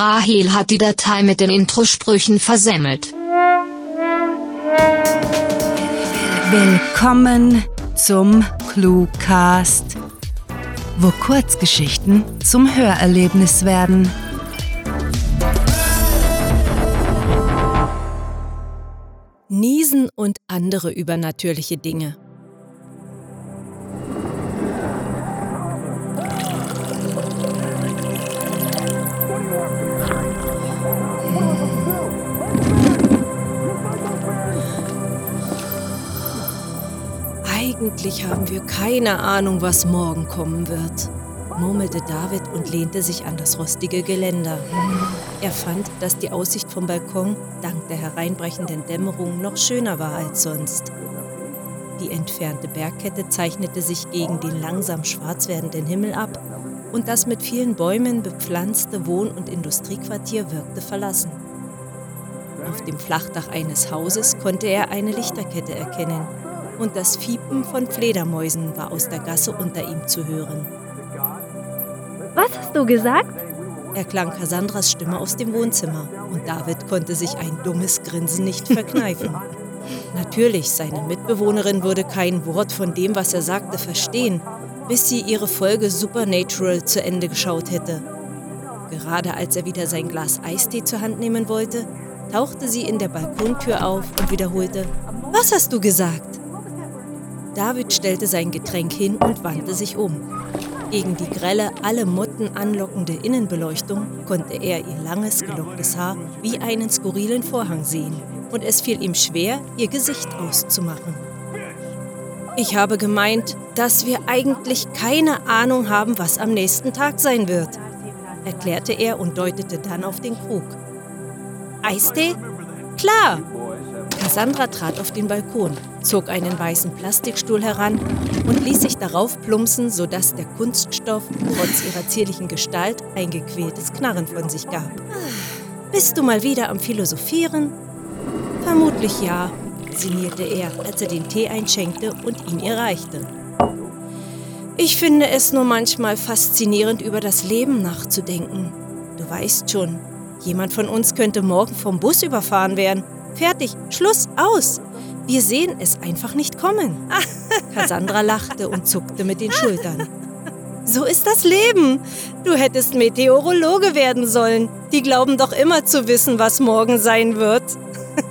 Rahel hat die Datei mit den Introsprüchen versemmelt. Willkommen zum Cluecast, wo Kurzgeschichten zum Hörerlebnis werden. Niesen und andere übernatürliche Dinge. Eigentlich haben wir keine Ahnung, was morgen kommen wird, murmelte David und lehnte sich an das rostige Geländer. Er fand, dass die Aussicht vom Balkon dank der hereinbrechenden Dämmerung noch schöner war als sonst. Die entfernte Bergkette zeichnete sich gegen den langsam schwarz werdenden Himmel ab und das mit vielen Bäumen bepflanzte Wohn- und Industriequartier wirkte verlassen. Auf dem Flachdach eines Hauses konnte er eine Lichterkette erkennen und das Fiepen von Fledermäusen war aus der Gasse unter ihm zu hören. Was hast du gesagt? erklang Cassandras Stimme aus dem Wohnzimmer und David konnte sich ein dummes Grinsen nicht verkneifen. Natürlich, seine Mitbewohnerin würde kein Wort von dem, was er sagte, verstehen, bis sie ihre Folge Supernatural zu Ende geschaut hätte. Gerade als er wieder sein Glas Eistee zur Hand nehmen wollte, tauchte sie in der Balkontür auf und wiederholte, Was hast du gesagt? David stellte sein Getränk hin und wandte sich um. Gegen die grelle, alle Motten anlockende Innenbeleuchtung konnte er ihr langes, gelocktes Haar wie einen skurrilen Vorhang sehen, und es fiel ihm schwer, ihr Gesicht auszumachen. Ich habe gemeint, dass wir eigentlich keine Ahnung haben, was am nächsten Tag sein wird, erklärte er und deutete dann auf den Krug. Eistee? Klar! Cassandra trat auf den Balkon, zog einen weißen Plastikstuhl heran und ließ sich darauf plumpsen, sodass der Kunststoff trotz ihrer zierlichen Gestalt ein gequältes Knarren von sich gab. Bist du mal wieder am Philosophieren? Vermutlich ja, sinnierte er, als er den Tee einschenkte und ihn ihr reichte. Ich finde es nur manchmal faszinierend, über das Leben nachzudenken. Du weißt schon, jemand von uns könnte morgen vom Bus überfahren werden. Fertig, Schluss, aus. Wir sehen es einfach nicht kommen. Cassandra lachte und zuckte mit den Schultern. So ist das Leben. Du hättest Meteorologe werden sollen. Die glauben doch immer zu wissen, was morgen sein wird.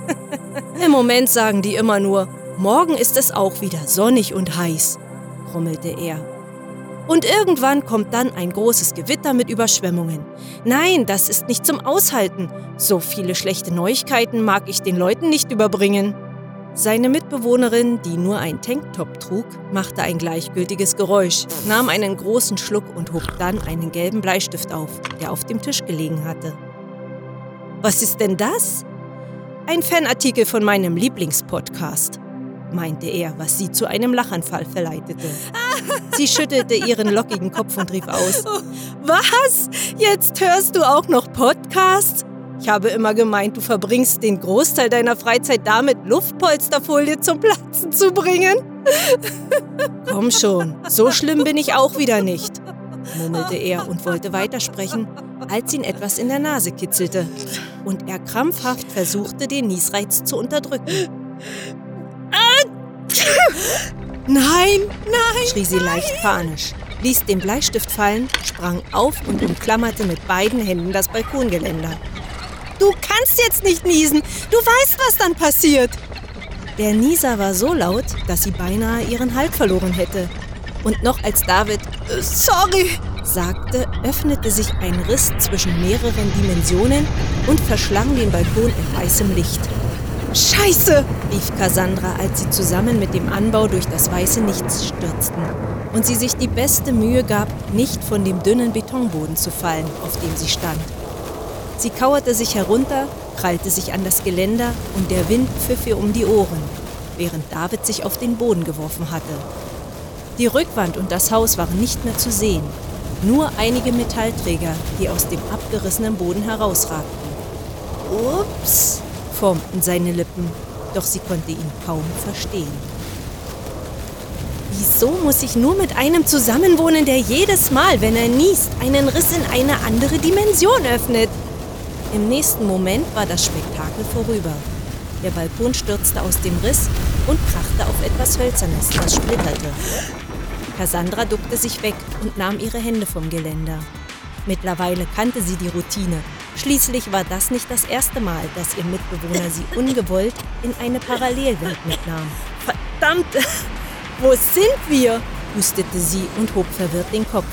Im Moment sagen die immer nur, morgen ist es auch wieder sonnig und heiß, grummelte er. Und irgendwann kommt dann ein großes Gewitter mit Überschwemmungen. Nein, das ist nicht zum Aushalten. So viele schlechte Neuigkeiten mag ich den Leuten nicht überbringen. Seine Mitbewohnerin, die nur ein Tanktop trug, machte ein gleichgültiges Geräusch, nahm einen großen Schluck und hob dann einen gelben Bleistift auf, der auf dem Tisch gelegen hatte. Was ist denn das? Ein Fanartikel von meinem Lieblingspodcast, meinte er, was sie zu einem Lachanfall verleitete. Sie schüttelte ihren lockigen Kopf und rief aus: Was? Jetzt hörst du auch noch Podcasts? Ich habe immer gemeint, du verbringst den Großteil deiner Freizeit damit, Luftpolsterfolie zum Platzen zu bringen. Komm schon, so schlimm bin ich auch wieder nicht, murmelte er und wollte weitersprechen, als ihn etwas in der Nase kitzelte und er krampfhaft versuchte, den Niesreiz zu unterdrücken. Nein, nein, schrie sie leicht panisch, ließ den Bleistift fallen, sprang auf und umklammerte mit beiden Händen das Balkongeländer. Du kannst jetzt nicht niesen. Du weißt, was dann passiert. Der Nieser war so laut, dass sie beinahe ihren Halt verloren hätte. Und noch als David äh, Sorry sagte, öffnete sich ein Riss zwischen mehreren Dimensionen und verschlang den Balkon in weißem Licht. Scheiße! rief Cassandra, als sie zusammen mit dem Anbau durch das weiße Nichts stürzten und sie sich die beste Mühe gab, nicht von dem dünnen Betonboden zu fallen, auf dem sie stand. Sie kauerte sich herunter, krallte sich an das Geländer und der Wind pfiff ihr um die Ohren, während David sich auf den Boden geworfen hatte. Die Rückwand und das Haus waren nicht mehr zu sehen, nur einige Metallträger, die aus dem abgerissenen Boden herausragten. Ups, formten seine Lippen, doch sie konnte ihn kaum verstehen. Wieso muss ich nur mit einem zusammenwohnen, der jedes Mal, wenn er niest, einen Riss in eine andere Dimension öffnet? Im nächsten Moment war das Spektakel vorüber. Der Balkon stürzte aus dem Riss und krachte auf etwas Hölzernes, das splitterte. Cassandra duckte sich weg und nahm ihre Hände vom Geländer. Mittlerweile kannte sie die Routine. Schließlich war das nicht das erste Mal, dass ihr Mitbewohner sie ungewollt in eine Parallelwelt mitnahm. Verdammt! Wo sind wir? hustete sie und hob verwirrt den Kopf.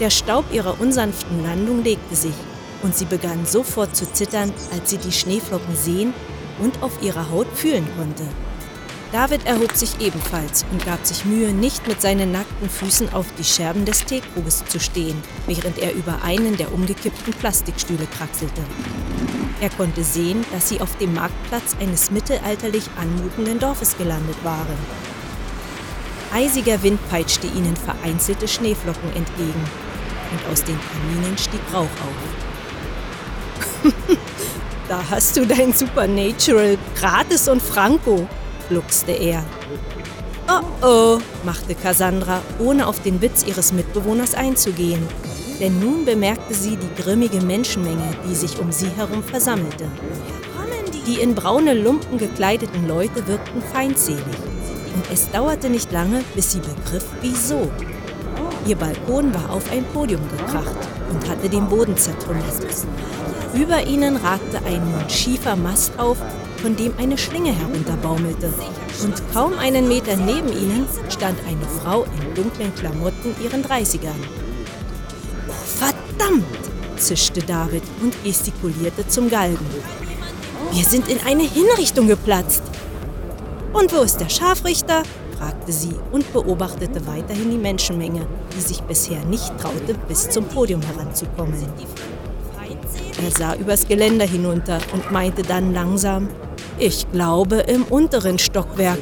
Der Staub ihrer unsanften Landung legte sich und sie begann sofort zu zittern, als sie die Schneeflocken sehen und auf ihrer Haut fühlen konnte. David erhob sich ebenfalls und gab sich Mühe, nicht mit seinen nackten Füßen auf die Scherben des Teekruges zu stehen, während er über einen der umgekippten Plastikstühle kraxelte. Er konnte sehen, dass sie auf dem Marktplatz eines mittelalterlich anmutenden Dorfes gelandet waren. Eisiger Wind peitschte ihnen vereinzelte Schneeflocken entgegen und aus den Kaminen stieg Rauch auf. da hast du dein Supernatural gratis und franco, gluckste er. Oh oh, machte Cassandra, ohne auf den Witz ihres Mitbewohners einzugehen. Denn nun bemerkte sie die grimmige Menschenmenge, die sich um sie herum versammelte. Die in braune Lumpen gekleideten Leute wirkten feindselig. Und es dauerte nicht lange, bis sie begriff, wieso. Ihr Balkon war auf ein Podium gekracht und hatte den Boden zertrümmert. Über ihnen ragte ein nun schiefer Mast auf, von dem eine Schlinge herunterbaumelte. Und kaum einen Meter neben ihnen stand eine Frau in dunklen Klamotten ihren Dreißigern. Oh, verdammt! zischte David und gestikulierte zum Galgen. Wir sind in eine Hinrichtung geplatzt. Und wo ist der Scharfrichter? fragte sie und beobachtete weiterhin die Menschenmenge, die sich bisher nicht traute, bis zum Podium heranzukommen. Er sah übers Geländer hinunter und meinte dann langsam, ich glaube im unteren Stockwerk.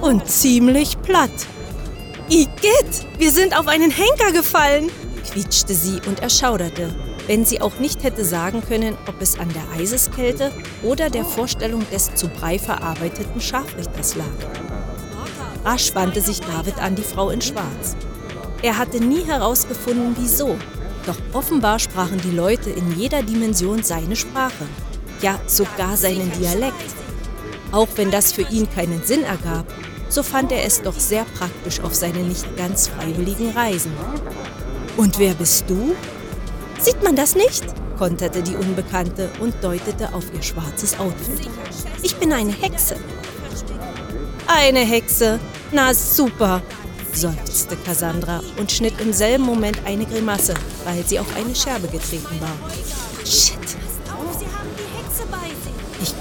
Und ziemlich platt. Igitt, wir sind auf einen Henker gefallen, quietschte sie und erschauderte, wenn sie auch nicht hätte sagen können, ob es an der Eiseskälte oder der Vorstellung des zu Brei verarbeiteten Scharfrichters lag. Rasch wandte sich David an die Frau in Schwarz. Er hatte nie herausgefunden, wieso, doch offenbar sprachen die Leute in jeder Dimension seine Sprache, ja sogar seinen Dialekt. Auch wenn das für ihn keinen Sinn ergab, so fand er es doch sehr praktisch auf seinen nicht ganz freiwilligen Reisen. Und wer bist du? Sieht man das nicht? konterte die Unbekannte und deutete auf ihr schwarzes Outfit. Ich bin eine Hexe. Eine Hexe? Na super, seufzte Cassandra und schnitt im selben Moment eine Grimasse, weil sie auf eine Scherbe getreten war. Shit.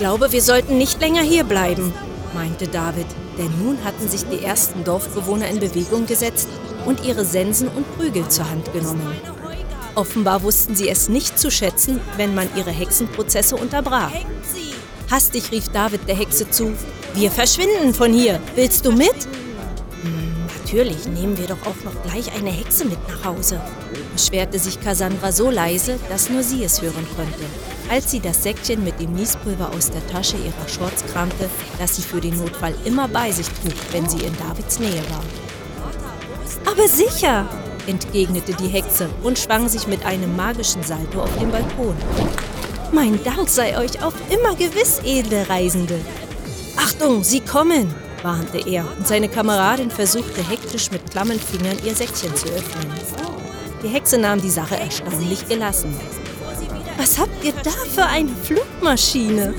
Ich glaube, wir sollten nicht länger hier bleiben, meinte David, denn nun hatten sich die ersten Dorfbewohner in Bewegung gesetzt und ihre Sensen und Prügel zur Hand genommen. Offenbar wussten sie es nicht zu schätzen, wenn man ihre Hexenprozesse unterbrach. Hastig rief David der Hexe zu, wir verschwinden von hier. Willst du mit? Natürlich nehmen wir doch auch noch gleich eine Hexe mit nach Hause, beschwerte sich Cassandra so leise, dass nur sie es hören konnte, als sie das Säckchen mit dem Niespulver aus der Tasche ihrer Shorts kramte, das sie für den Notfall immer bei sich trug, wenn sie in Davids Nähe war. Aber sicher, entgegnete die Hexe und schwang sich mit einem magischen Salto auf den Balkon. Mein Dank sei euch auf immer gewiss, edle Reisende. Achtung, sie kommen! Warnte er, und seine Kameradin versuchte hektisch mit klammen Fingern ihr Säckchen zu öffnen. Die Hexe nahm die Sache erstaunlich gelassen. Was habt ihr da für eine Flugmaschine?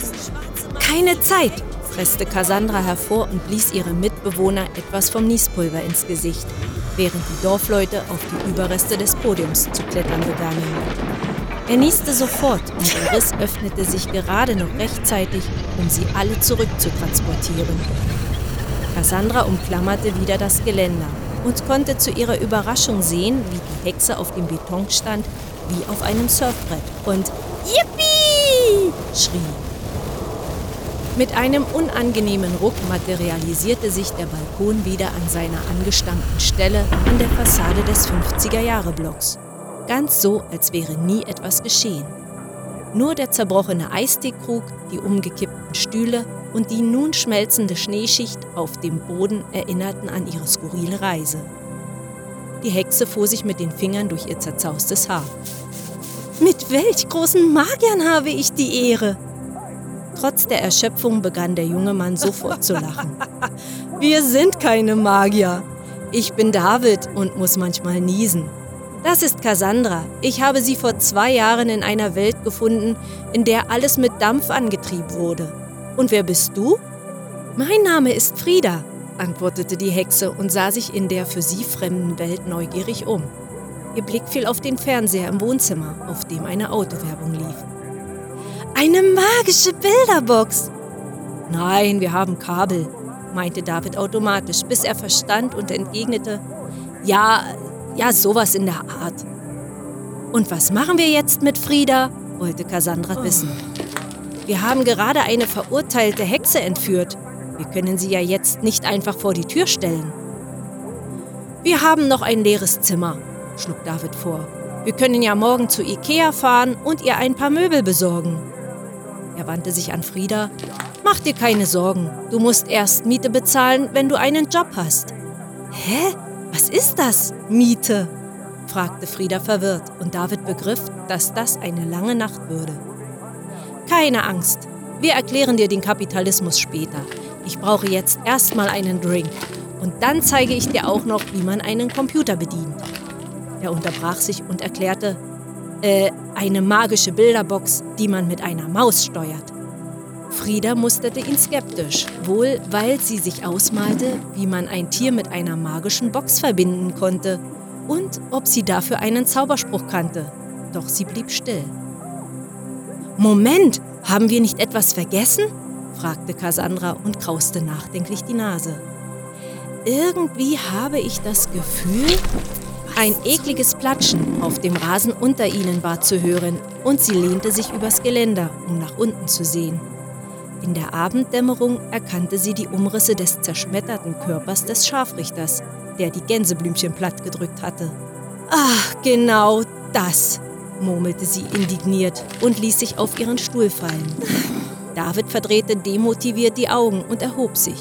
Keine Zeit, presste Cassandra hervor und blies ihrem Mitbewohner etwas vom Niespulver ins Gesicht, während die Dorfleute auf die Überreste des Podiums zu klettern begannen. Er nieste sofort und der Riss öffnete sich gerade noch rechtzeitig, um sie alle zurückzutransportieren. Cassandra umklammerte wieder das Geländer und konnte zu ihrer Überraschung sehen, wie die Hexe auf dem Beton stand, wie auf einem Surfbrett und Yippie! schrie. Mit einem unangenehmen Ruck materialisierte sich der Balkon wieder an seiner angestammten Stelle an der Fassade des 50er-Jahre-Blocks. Ganz so, als wäre nie etwas geschehen. Nur der zerbrochene Eisteekrug, die umgekippten Stühle und die nun schmelzende Schneeschicht auf dem Boden erinnerten an ihre skurrile Reise. Die Hexe fuhr sich mit den Fingern durch ihr zerzaustes Haar. Mit welch großen Magiern habe ich die Ehre? Trotz der Erschöpfung begann der junge Mann sofort zu lachen. Wir sind keine Magier. Ich bin David und muss manchmal niesen. Das ist Cassandra. Ich habe sie vor zwei Jahren in einer Welt gefunden, in der alles mit Dampf angetrieben wurde. Und wer bist du? Mein Name ist Frieda, antwortete die Hexe und sah sich in der für sie fremden Welt neugierig um. Ihr Blick fiel auf den Fernseher im Wohnzimmer, auf dem eine Autowerbung lief. Eine magische Bilderbox! Nein, wir haben Kabel, meinte David automatisch, bis er verstand und entgegnete, ja, ja, sowas in der Art. Und was machen wir jetzt mit Frieda? wollte Cassandra wissen. Wir haben gerade eine verurteilte Hexe entführt. Wir können sie ja jetzt nicht einfach vor die Tür stellen. Wir haben noch ein leeres Zimmer, schlug David vor. Wir können ja morgen zu Ikea fahren und ihr ein paar Möbel besorgen. Er wandte sich an Frieda. Mach dir keine Sorgen. Du musst erst Miete bezahlen, wenn du einen Job hast. Hä? Was ist das? Miete? fragte Frieda verwirrt und David begriff, dass das eine lange Nacht würde. Keine Angst. Wir erklären dir den Kapitalismus später. Ich brauche jetzt erstmal einen Drink. Und dann zeige ich dir auch noch, wie man einen Computer bedient. Er unterbrach sich und erklärte, äh, eine magische Bilderbox, die man mit einer Maus steuert. Frieda musterte ihn skeptisch, wohl weil sie sich ausmalte, wie man ein Tier mit einer magischen Box verbinden konnte und ob sie dafür einen Zauberspruch kannte. Doch sie blieb still. Moment, haben wir nicht etwas vergessen? fragte Cassandra und krauste nachdenklich die Nase. Irgendwie habe ich das Gefühl, ein ekliges Platschen auf dem Rasen unter ihnen war zu hören und sie lehnte sich übers Geländer, um nach unten zu sehen. In der Abenddämmerung erkannte sie die Umrisse des zerschmetterten Körpers des Scharfrichters, der die Gänseblümchen plattgedrückt hatte. Ach, genau das, murmelte sie indigniert und ließ sich auf ihren Stuhl fallen. David verdrehte demotiviert die Augen und erhob sich.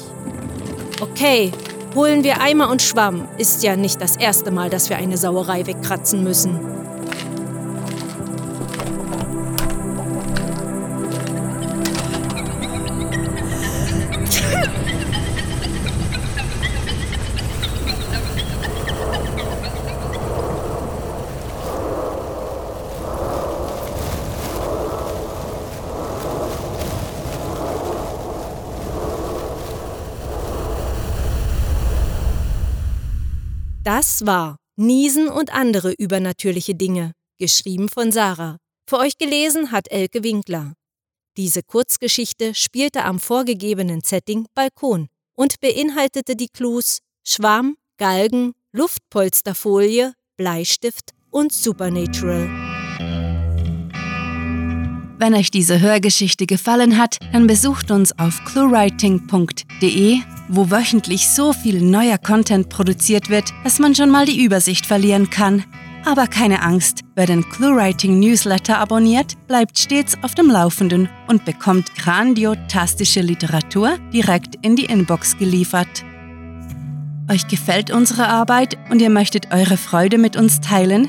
Okay, Holen wir Eimer und Schwamm. Ist ja nicht das erste Mal, dass wir eine Sauerei wegkratzen müssen. Das war Niesen und andere übernatürliche Dinge, geschrieben von Sarah. Für euch gelesen hat Elke Winkler. Diese Kurzgeschichte spielte am vorgegebenen Setting Balkon und beinhaltete die Clues Schwamm, Galgen, Luftpolsterfolie, Bleistift und Supernatural. Wenn euch diese Hörgeschichte gefallen hat, dann besucht uns auf cluewriting.de wo wöchentlich so viel neuer Content produziert wird, dass man schon mal die Übersicht verlieren kann. Aber keine Angst, wer den ClueWriting Newsletter abonniert, bleibt stets auf dem Laufenden und bekommt grandiotastische Literatur direkt in die Inbox geliefert. Euch gefällt unsere Arbeit und ihr möchtet eure Freude mit uns teilen?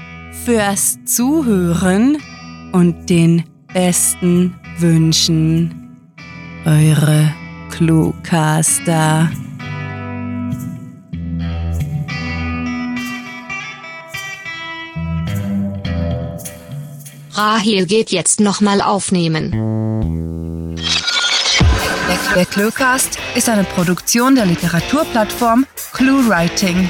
fürs Zuhören und den besten Wünschen. Eure Cluecaster. Rahel geht jetzt nochmal aufnehmen. Der Cluecast ist eine Produktion der Literaturplattform ClueWriting.